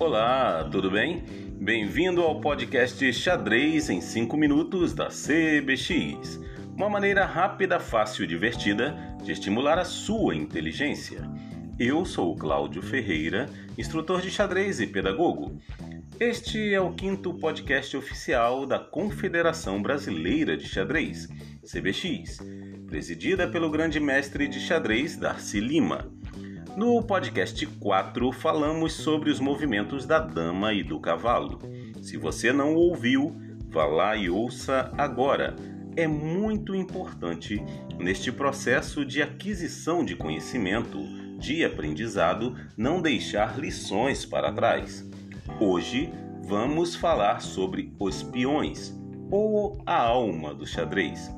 Olá, tudo bem? Bem-vindo ao podcast Xadrez em 5 minutos da CBX. Uma maneira rápida, fácil e divertida de estimular a sua inteligência. Eu sou Cláudio Ferreira, instrutor de xadrez e pedagogo. Este é o quinto podcast oficial da Confederação Brasileira de Xadrez, CBX, presidida pelo grande mestre de xadrez Darcy Lima. No podcast 4 falamos sobre os movimentos da dama e do cavalo. Se você não ouviu, vá lá e ouça agora. É muito importante neste processo de aquisição de conhecimento, de aprendizado, não deixar lições para trás. Hoje vamos falar sobre os peões ou a alma do xadrez.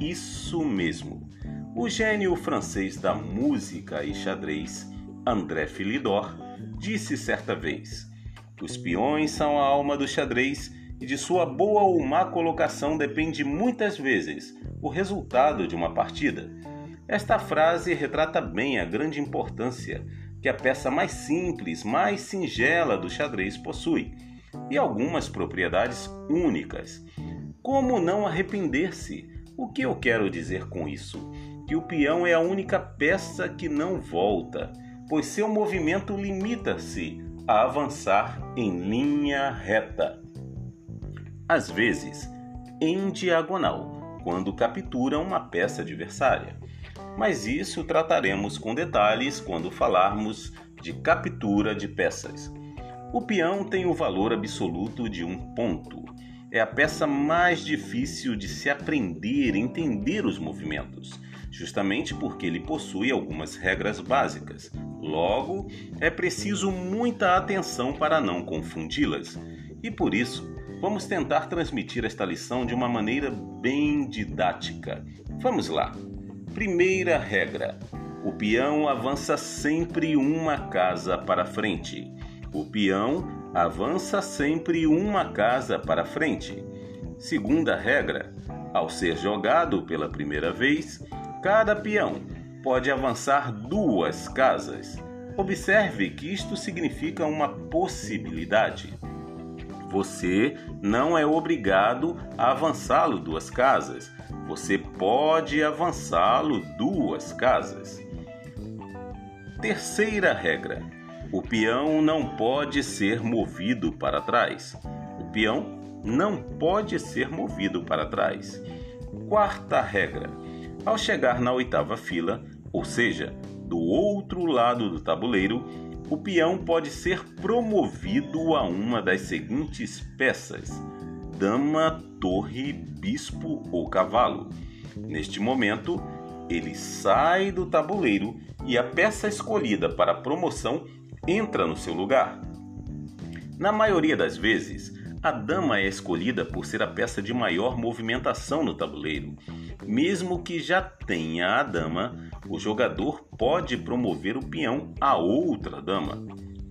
Isso mesmo. O gênio francês da música e xadrez, André Philidor, disse certa vez: Os peões são a alma do xadrez e de sua boa ou má colocação depende muitas vezes o resultado de uma partida. Esta frase retrata bem a grande importância que a peça mais simples, mais singela do xadrez possui e algumas propriedades únicas. Como não arrepender-se? O que eu quero dizer com isso? que o peão é a única peça que não volta, pois seu movimento limita-se a avançar em linha reta. Às vezes, em diagonal, quando captura uma peça adversária. Mas isso trataremos com detalhes quando falarmos de captura de peças. O peão tem o valor absoluto de um ponto. É a peça mais difícil de se aprender e entender os movimentos justamente porque ele possui algumas regras básicas. Logo, é preciso muita atenção para não confundi-las. E por isso, vamos tentar transmitir esta lição de uma maneira bem didática. Vamos lá. Primeira regra: o peão avança sempre uma casa para frente. O peão avança sempre uma casa para frente. Segunda regra: ao ser jogado pela primeira vez, Cada peão pode avançar duas casas. Observe que isto significa uma possibilidade. Você não é obrigado a avançá-lo duas casas. Você pode avançá-lo duas casas. Terceira regra: o peão não pode ser movido para trás. O peão não pode ser movido para trás. Quarta regra: ao chegar na oitava fila, ou seja, do outro lado do tabuleiro, o peão pode ser promovido a uma das seguintes peças: dama, torre, bispo ou cavalo. Neste momento, ele sai do tabuleiro e a peça escolhida para promoção entra no seu lugar. Na maioria das vezes, a dama é escolhida por ser a peça de maior movimentação no tabuleiro. Mesmo que já tenha a dama, o jogador pode promover o peão a outra dama.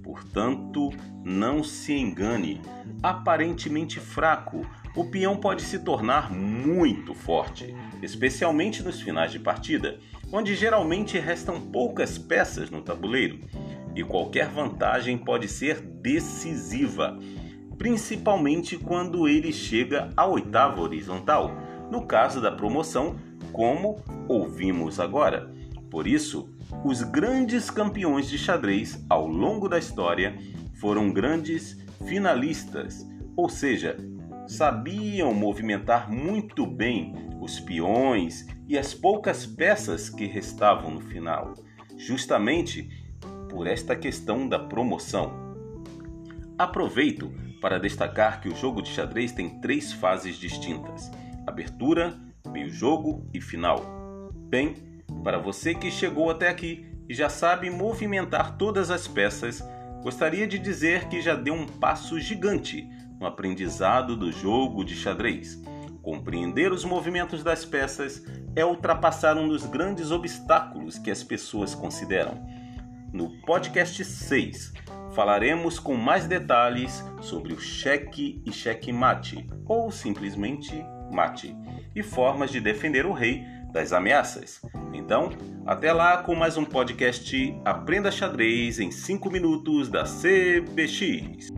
Portanto, não se engane. Aparentemente fraco, o peão pode se tornar muito forte, especialmente nos finais de partida, onde geralmente restam poucas peças no tabuleiro, e qualquer vantagem pode ser decisiva principalmente quando ele chega à oitava horizontal, no caso da promoção, como ouvimos agora. Por isso, os grandes campeões de xadrez ao longo da história foram grandes finalistas, ou seja, sabiam movimentar muito bem os peões e as poucas peças que restavam no final, justamente por esta questão da promoção. Aproveito para destacar que o jogo de xadrez tem três fases distintas: abertura, meio-jogo e final. Bem, para você que chegou até aqui e já sabe movimentar todas as peças, gostaria de dizer que já deu um passo gigante no aprendizado do jogo de xadrez. Compreender os movimentos das peças é ultrapassar um dos grandes obstáculos que as pessoas consideram. No podcast 6, falaremos com mais detalhes sobre o cheque e cheque-mate, ou simplesmente mate, e formas de defender o rei das ameaças. Então, até lá com mais um podcast Aprenda Xadrez em 5 minutos da CBX.